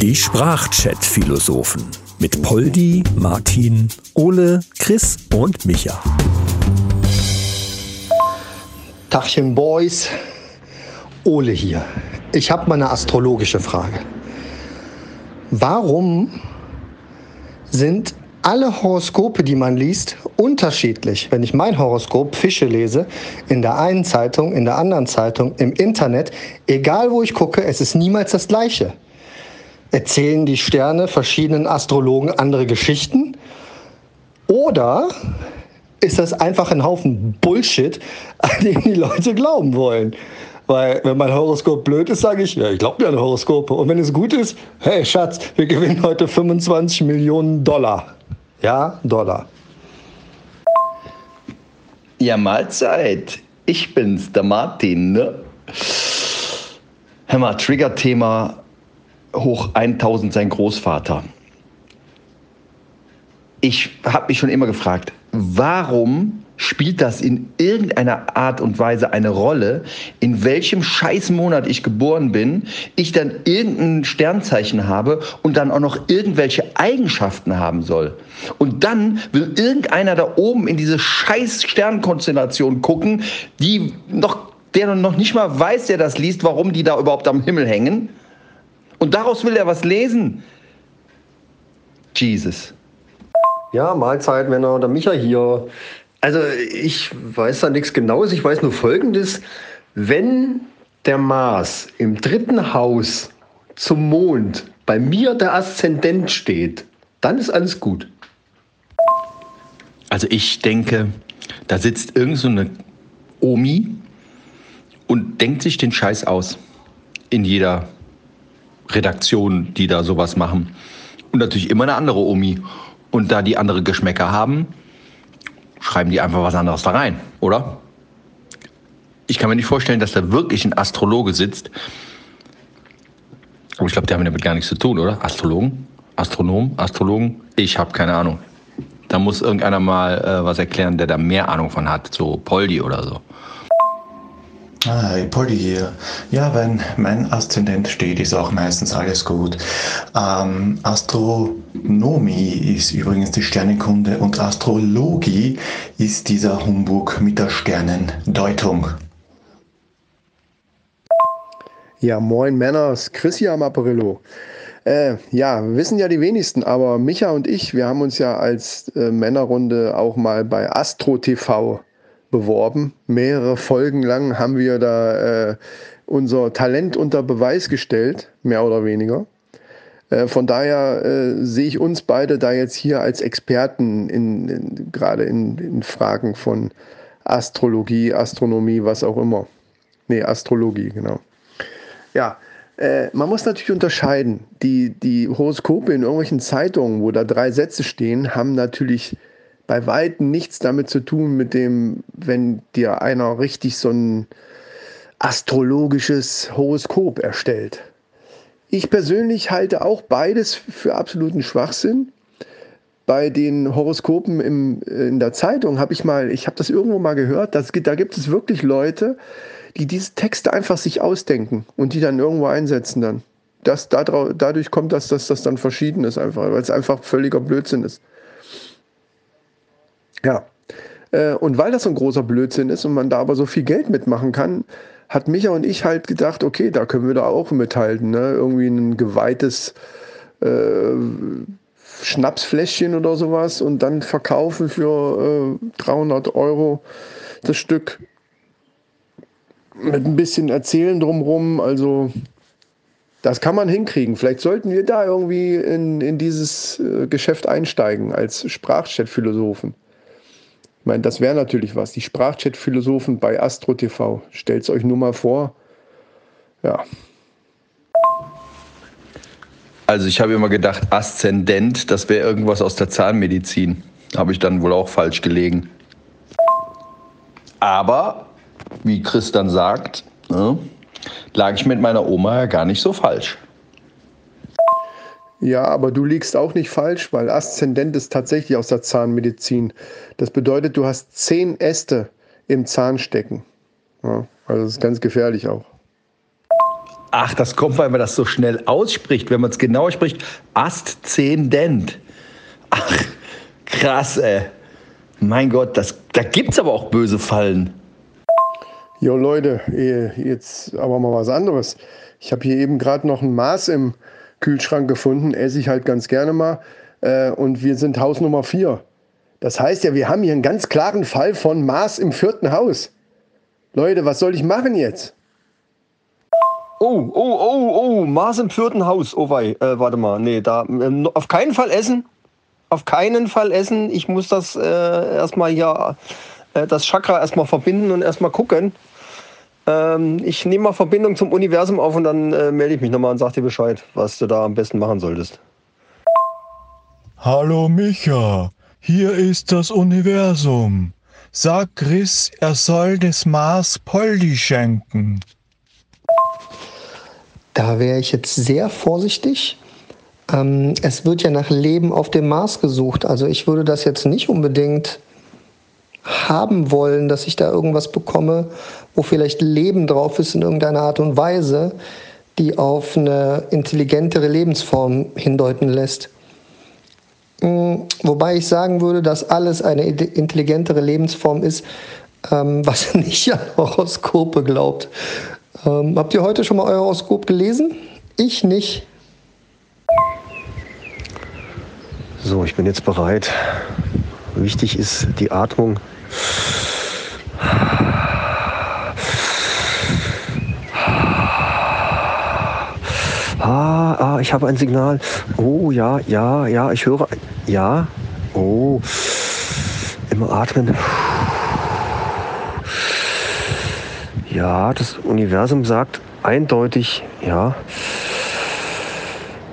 Die Sprachchat-Philosophen mit Poldi, Martin, Ole, Chris und Micha. Tachchen Boys, Ole hier. Ich habe mal eine astrologische Frage. Warum sind alle Horoskope, die man liest, unterschiedlich. Wenn ich mein Horoskop Fische lese, in der einen Zeitung, in der anderen Zeitung, im Internet, egal wo ich gucke, es ist niemals das gleiche. Erzählen die Sterne verschiedenen Astrologen andere Geschichten? Oder ist das einfach ein Haufen Bullshit, an den die Leute glauben wollen? Weil wenn mein Horoskop blöd ist, sage ich, ja, ich glaube mir an Horoskope. Und wenn es gut ist, hey Schatz, wir gewinnen heute 25 Millionen Dollar. Ja, Dollar. Ja, Mahlzeit. Ich bin's, der Martin, ne? Hör mal, Trigger-Thema hoch 1000 sein Großvater. Ich habe mich schon immer gefragt, warum spielt das in irgendeiner Art und Weise eine Rolle, in welchem Scheißmonat ich geboren bin, ich dann irgendein Sternzeichen habe und dann auch noch irgendwelche Eigenschaften haben soll. Und dann will irgendeiner da oben in diese scheiß Sternkonstellation gucken, die noch, der noch nicht mal weiß, der das liest, warum die da überhaupt am Himmel hängen. Und daraus will er was lesen. Jesus. Ja, Mahlzeit, Männer, der Micha hier. Also ich weiß da nichts Genaues, ich weiß nur Folgendes. Wenn der Mars im dritten Haus zum Mond bei mir der Aszendent steht, dann ist alles gut. Also ich denke, da sitzt irgend so eine Omi und denkt sich den Scheiß aus. In jeder Redaktion, die da sowas machen. Und natürlich immer eine andere Omi. Und da die andere Geschmäcker haben, schreiben die einfach was anderes da rein, oder? Ich kann mir nicht vorstellen, dass da wirklich ein Astrologe sitzt. Aber ich glaube, die haben damit gar nichts zu tun, oder? Astrologen? Astronom? Astrologen? Ich habe keine Ahnung. Da muss irgendeiner mal äh, was erklären, der da mehr Ahnung von hat, so Poldi oder so. Hi, Polly hier. Ja, wenn mein Aszendent steht, ist auch meistens alles gut. Ähm, Astronomie ist übrigens die Sternenkunde und Astrologie ist dieser Humbug mit der Sternendeutung. Ja, moin Männers, Chris hier am Apparillo. Äh, ja, wissen ja die wenigsten, aber Micha und ich, wir haben uns ja als äh, Männerrunde auch mal bei Astro TV beworben. Mehrere Folgen lang haben wir da äh, unser Talent unter Beweis gestellt, mehr oder weniger. Äh, von daher äh, sehe ich uns beide da jetzt hier als Experten in, in gerade in, in, Fragen von Astrologie, Astronomie, was auch immer. Nee, Astrologie, genau. Ja, äh, man muss natürlich unterscheiden. Die, die Horoskope in irgendwelchen Zeitungen, wo da drei Sätze stehen, haben natürlich bei Weitem nichts damit zu tun, mit dem, wenn dir einer richtig so ein astrologisches Horoskop erstellt. Ich persönlich halte auch beides für absoluten Schwachsinn. Bei den Horoskopen im, in der Zeitung habe ich mal, ich habe das irgendwo mal gehört, dass, da gibt es wirklich Leute, die diese Texte einfach sich ausdenken und die dann irgendwo einsetzen dann. Das, dadurch kommt das, dass das dann verschieden ist einfach, weil es einfach völliger Blödsinn ist. Ja. Äh, und weil das so ein großer Blödsinn ist und man da aber so viel Geld mitmachen kann, hat Micha und ich halt gedacht, okay, da können wir da auch mithalten. Ne? Irgendwie ein geweihtes äh, Schnapsfläschchen oder sowas und dann verkaufen für äh, 300 Euro das Stück mit ein bisschen Erzählen drumrum. Also das kann man hinkriegen. Vielleicht sollten wir da irgendwie in, in dieses äh, Geschäft einsteigen als Sprachchat-Philosophen. Ich meine, das wäre natürlich was. Die Sprachchat-Philosophen bei Astro TV. Stellt es euch nur mal vor. Ja. Also ich habe immer gedacht, Aszendent, das wäre irgendwas aus der Zahnmedizin. Habe ich dann wohl auch falsch gelegen. Aber, wie Chris dann sagt, ne, lag ich mit meiner Oma ja gar nicht so falsch. Ja, aber du liegst auch nicht falsch, weil Aszendent ist tatsächlich aus der Zahnmedizin. Das bedeutet, du hast zehn Äste im Zahn stecken. Ja, also das ist ganz gefährlich auch. Ach, das kommt, weil man das so schnell ausspricht. Wenn man es genau spricht, Aszendent. Ach, krass, ey. Mein Gott, das, da gibt's aber auch böse Fallen. Jo Leute, jetzt aber mal was anderes. Ich habe hier eben gerade noch ein Maß im Kühlschrank gefunden, esse ich halt ganz gerne mal. Äh, und wir sind Haus Nummer 4. Das heißt ja, wir haben hier einen ganz klaren Fall von Maß im vierten Haus. Leute, was soll ich machen jetzt? Oh, oh, oh, oh, Mars im vierten Haus. Oh wei, äh, warte mal, nee, da äh, auf keinen Fall essen. Auf keinen Fall essen. Ich muss das äh, erstmal hier, äh, das Chakra erstmal verbinden und erstmal gucken. Ähm, ich nehme mal Verbindung zum Universum auf und dann äh, melde ich mich nochmal und sag dir Bescheid, was du da am besten machen solltest. Hallo Micha, hier ist das Universum. Sag Chris, er soll des Mars Poldi schenken. Da wäre ich jetzt sehr vorsichtig. Ähm, es wird ja nach Leben auf dem Mars gesucht. Also ich würde das jetzt nicht unbedingt haben wollen, dass ich da irgendwas bekomme, wo vielleicht Leben drauf ist in irgendeiner Art und Weise, die auf eine intelligentere Lebensform hindeuten lässt. Mm, wobei ich sagen würde, dass alles eine intelligentere Lebensform ist, ähm, was nicht an Horoskope glaubt. Ähm, habt ihr heute schon mal euer Horoskop gelesen? Ich nicht. So, ich bin jetzt bereit. Wichtig ist die Atmung. Ah, ah, ich habe ein Signal. Oh, ja, ja, ja, ich höre. Ja. Oh. Immer atmen. Ja, das Universum sagt eindeutig, ja.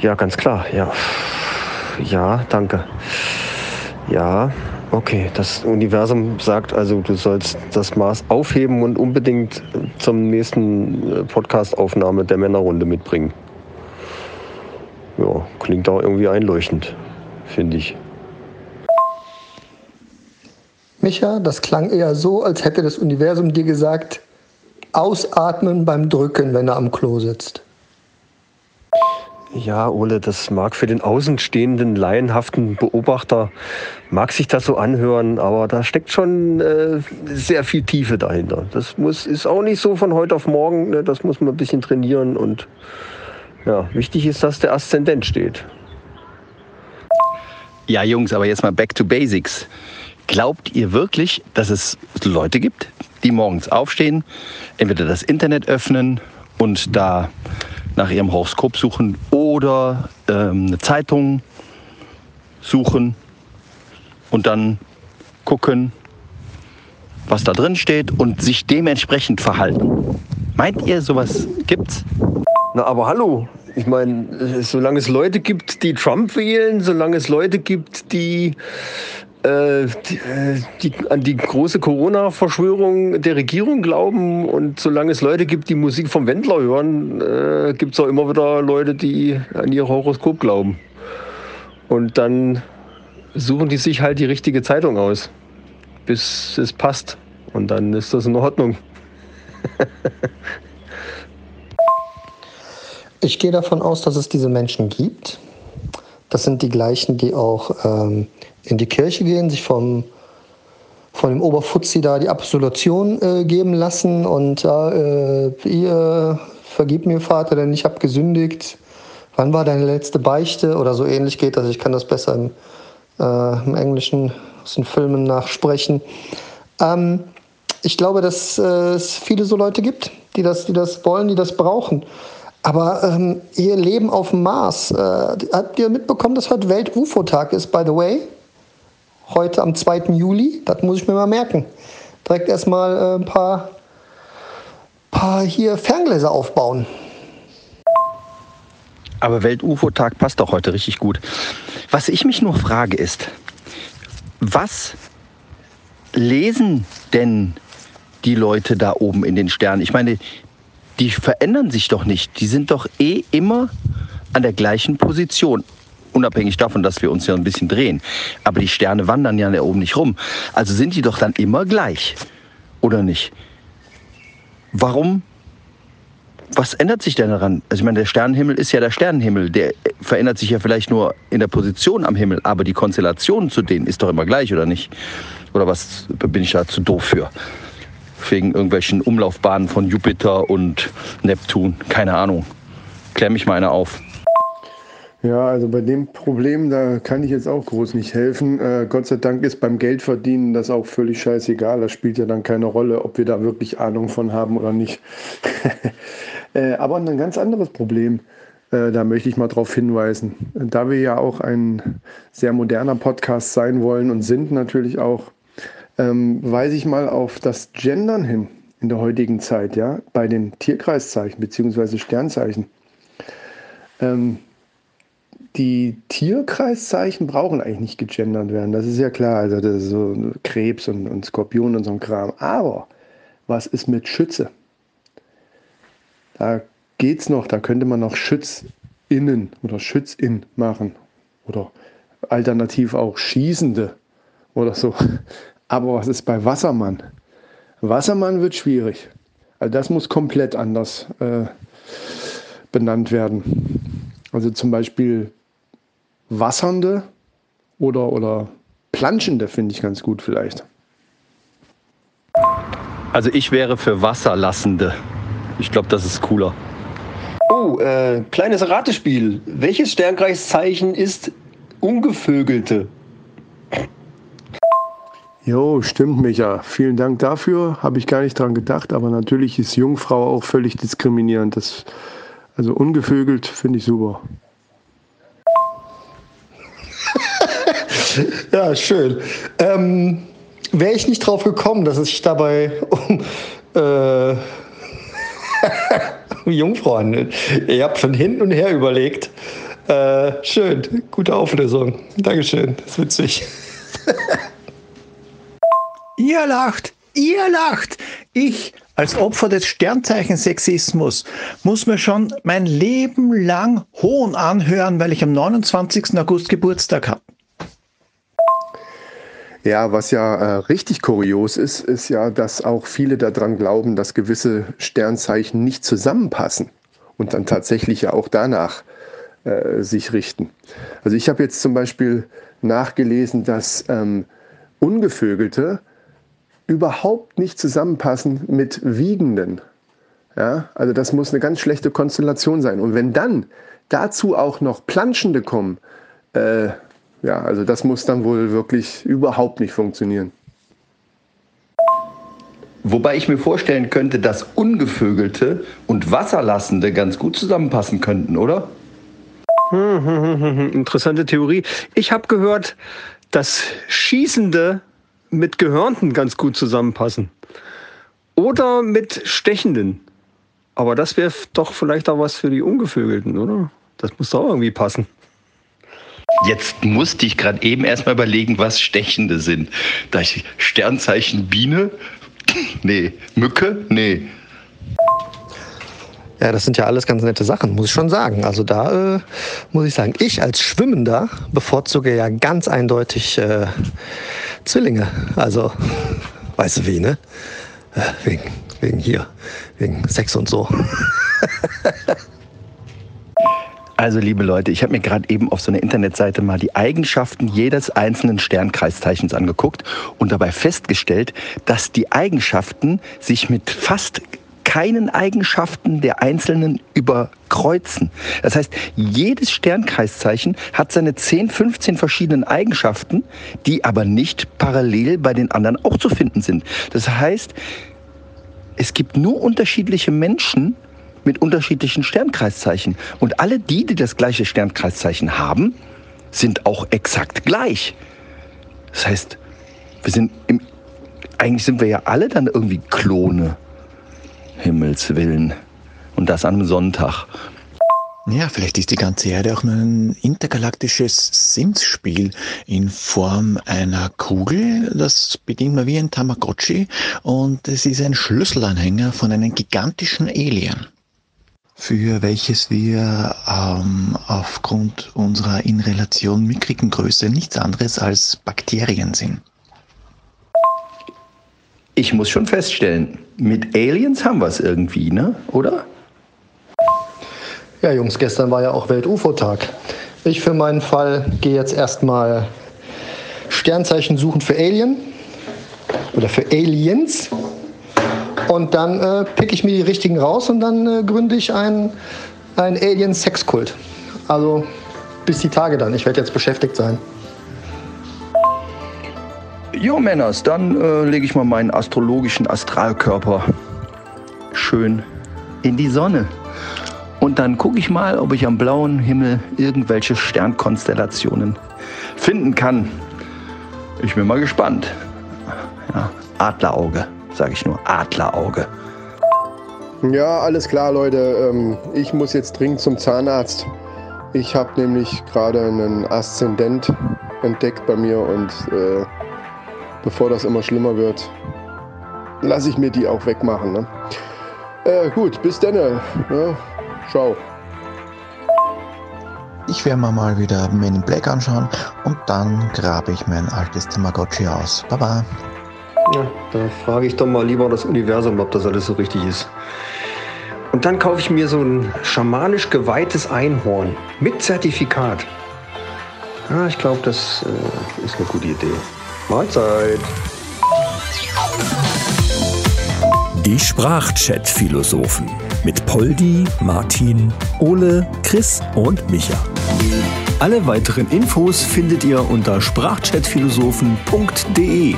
Ja, ganz klar, ja. Ja, danke. Ja, okay. Das Universum sagt also, du sollst das Maß aufheben und unbedingt zum nächsten äh, Podcast-Aufnahme der Männerrunde mitbringen. Ja, klingt auch irgendwie einleuchtend, finde ich. Micha, das klang eher so, als hätte das Universum dir gesagt, ausatmen beim Drücken, wenn er am Klo sitzt. Ja, Ole, das mag für den außenstehenden, laienhaften Beobachter, mag sich das so anhören, aber da steckt schon äh, sehr viel Tiefe dahinter. Das muss, ist auch nicht so von heute auf morgen, ne? das muss man ein bisschen trainieren und ja, wichtig ist, dass der Aszendent steht. Ja, Jungs, aber jetzt mal back to basics. Glaubt ihr wirklich, dass es Leute gibt, die morgens aufstehen, entweder das Internet öffnen und da nach ihrem Horoskop suchen oder ähm, eine Zeitung suchen und dann gucken, was da drin steht und sich dementsprechend verhalten. Meint ihr, sowas gibt's? Na, aber hallo. Ich meine, solange es Leute gibt, die Trump wählen, solange es Leute gibt, äh, die, äh, die, an die große Corona-Verschwörung der Regierung glauben und solange es Leute gibt, die Musik vom Wendler hören, äh, gibt es auch immer wieder Leute, die an ihr Horoskop glauben. Und dann suchen die sich halt die richtige Zeitung aus, bis es passt. Und dann ist das in Ordnung. ich gehe davon aus, dass es diese Menschen gibt. Das sind die gleichen, die auch ähm, in die Kirche gehen, sich vom, von dem Oberfuzzi da die Absolution äh, geben lassen und äh, ihr vergib mir, Vater, denn ich habe gesündigt. Wann war deine letzte Beichte? Oder so ähnlich geht das. Ich kann das besser im, äh, im Englischen aus den Filmen nachsprechen. Ähm, ich glaube, dass äh, es viele so Leute gibt, die das, die das wollen, die das brauchen. Aber ähm, ihr Leben auf dem Mars, äh, habt ihr mitbekommen, dass heute Welt-UFO-Tag ist, by the way? Heute am 2. Juli. Das muss ich mir mal merken. Direkt erstmal äh, ein paar, paar hier Ferngläser aufbauen. Aber Welt-UFO-Tag passt doch heute richtig gut. Was ich mich nur frage ist, was lesen denn die Leute da oben in den Sternen? Ich meine, die verändern sich doch nicht. Die sind doch eh immer an der gleichen Position unabhängig davon, dass wir uns ja ein bisschen drehen. Aber die Sterne wandern ja da oben nicht rum. Also sind die doch dann immer gleich, oder nicht? Warum was ändert sich denn daran? Also ich meine, der Sternenhimmel ist ja der Sternenhimmel. Der verändert sich ja vielleicht nur in der Position am Himmel, aber die Konstellation zu denen ist doch immer gleich, oder nicht? Oder was bin ich da zu doof für? Wegen irgendwelchen Umlaufbahnen von Jupiter und Neptun. Keine Ahnung. Klär mich mal einer auf. Ja, also bei dem Problem, da kann ich jetzt auch groß nicht helfen. Äh, Gott sei Dank ist beim Geldverdienen das auch völlig scheißegal. Das spielt ja dann keine Rolle, ob wir da wirklich Ahnung von haben oder nicht. äh, aber ein ganz anderes Problem, äh, da möchte ich mal darauf hinweisen. Da wir ja auch ein sehr moderner Podcast sein wollen und sind natürlich auch, ähm, weise ich mal auf das Gendern hin in der heutigen Zeit, ja, bei den Tierkreiszeichen bzw. Sternzeichen. Ähm, die Tierkreiszeichen brauchen eigentlich nicht gegendert werden. Das ist ja klar. Also das ist so Krebs und, und Skorpion und so ein Kram. Aber was ist mit Schütze? Da geht's noch. Da könnte man noch Schützinnen oder Schützin machen. Oder alternativ auch Schießende oder so. Aber was ist bei Wassermann? Wassermann wird schwierig. Also das muss komplett anders äh, benannt werden. Also zum Beispiel Wassernde oder, oder Planschende finde ich ganz gut vielleicht. Also ich wäre für Wasserlassende. Ich glaube, das ist cooler. Oh, äh, kleines Ratespiel. Welches Sternkreiszeichen ist Ungevögelte? Jo, stimmt, Micha. Vielen Dank dafür. Habe ich gar nicht dran gedacht, aber natürlich ist Jungfrau auch völlig diskriminierend. Das, also ungevögelt finde ich super. Ja, schön. Ähm, Wäre ich nicht drauf gekommen, dass es sich dabei um äh, Jungfrau handelt. Ich habe schon hin und her überlegt. Äh, schön, gute Auflösung. Dankeschön, das ist witzig. Ihr lacht, ihr lacht. Ich als Opfer des Sternzeichensexismus muss mir schon mein Leben lang Hohn anhören, weil ich am 29. August Geburtstag habe. Ja, was ja äh, richtig kurios ist, ist ja, dass auch viele daran glauben, dass gewisse Sternzeichen nicht zusammenpassen und dann tatsächlich ja auch danach äh, sich richten. Also ich habe jetzt zum Beispiel nachgelesen, dass ähm, Ungevögelte überhaupt nicht zusammenpassen mit Wiegenden. Ja, also das muss eine ganz schlechte Konstellation sein. Und wenn dann dazu auch noch Planschende kommen, äh, ja, also das muss dann wohl wirklich überhaupt nicht funktionieren. Wobei ich mir vorstellen könnte, dass Ungevögelte und Wasserlassende ganz gut zusammenpassen könnten, oder? Hm, hm, hm, hm, hm. Interessante Theorie. Ich habe gehört, dass Schießende mit Gehörnten ganz gut zusammenpassen. Oder mit Stechenden. Aber das wäre doch vielleicht auch was für die Ungevögelten, oder? Das muss doch irgendwie passen. Jetzt musste ich gerade eben erstmal überlegen, was Stechende sind. Da ich Sternzeichen Biene? Nee. Mücke? Nee. Ja, das sind ja alles ganz nette Sachen, muss ich schon sagen. Also da äh, muss ich sagen, ich als Schwimmender bevorzuge ja ganz eindeutig äh, Zwillinge. Also, weißt du wie, ne? Äh, wegen, wegen hier, wegen Sex und so. Also, liebe Leute, ich habe mir gerade eben auf so einer Internetseite mal die Eigenschaften jedes einzelnen Sternkreiszeichens angeguckt und dabei festgestellt, dass die Eigenschaften sich mit fast keinen Eigenschaften der Einzelnen überkreuzen. Das heißt, jedes Sternkreiszeichen hat seine 10, 15 verschiedenen Eigenschaften, die aber nicht parallel bei den anderen auch zu finden sind. Das heißt, es gibt nur unterschiedliche Menschen mit unterschiedlichen Sternkreiszeichen. Und alle die, die das gleiche Sternkreiszeichen haben, sind auch exakt gleich. Das heißt, wir sind im, eigentlich sind wir ja alle dann irgendwie Klone. Himmels Willen. Und das einem Sonntag. Ja, vielleicht ist die ganze Erde auch nur ein intergalaktisches Sims-Spiel in Form einer Kugel. Das bedient man wie ein Tamagotchi und es ist ein Schlüsselanhänger von einem gigantischen Alien, für welches wir ähm, aufgrund unserer in Relation mickrigen Größe nichts anderes als Bakterien sind. Ich muss schon feststellen, mit Aliens haben wir es irgendwie, ne? Oder? Ja, Jungs, gestern war ja auch Welt-UFO-Tag. Ich für meinen Fall gehe jetzt erstmal Sternzeichen suchen für Alien oder für Aliens. Und dann äh, pick ich mir die richtigen raus und dann äh, gründe ich einen, einen Alien-Sexkult. Also bis die Tage dann. Ich werde jetzt beschäftigt sein. Jo, Männers, dann äh, lege ich mal meinen astrologischen Astralkörper schön in die Sonne. Und dann gucke ich mal, ob ich am blauen Himmel irgendwelche Sternkonstellationen finden kann. Ich bin mal gespannt. Ja, Adlerauge, sage ich nur. Adlerauge. Ja, alles klar, Leute. Ähm, ich muss jetzt dringend zum Zahnarzt. Ich habe nämlich gerade einen Aszendent entdeckt bei mir und äh, bevor das immer schlimmer wird, lasse ich mir die auch wegmachen. Ne? Äh, gut, bis dann. Ja, ciao. Ich werde mir mal wieder Men in Black anschauen und dann grabe ich mein altes Tamagotchi aus. Baba. Ja, da frage ich doch mal lieber das Universum, ob das alles so richtig ist. Und dann kaufe ich mir so ein schamanisch geweihtes Einhorn mit Zertifikat. Ja, ich glaube, das äh, ist eine gute Idee. Mahlzeit. Die Sprachchat-Philosophen mit Poldi, Martin, Ole, Chris und Micha. Alle weiteren Infos findet ihr unter sprachchatphilosophen.de.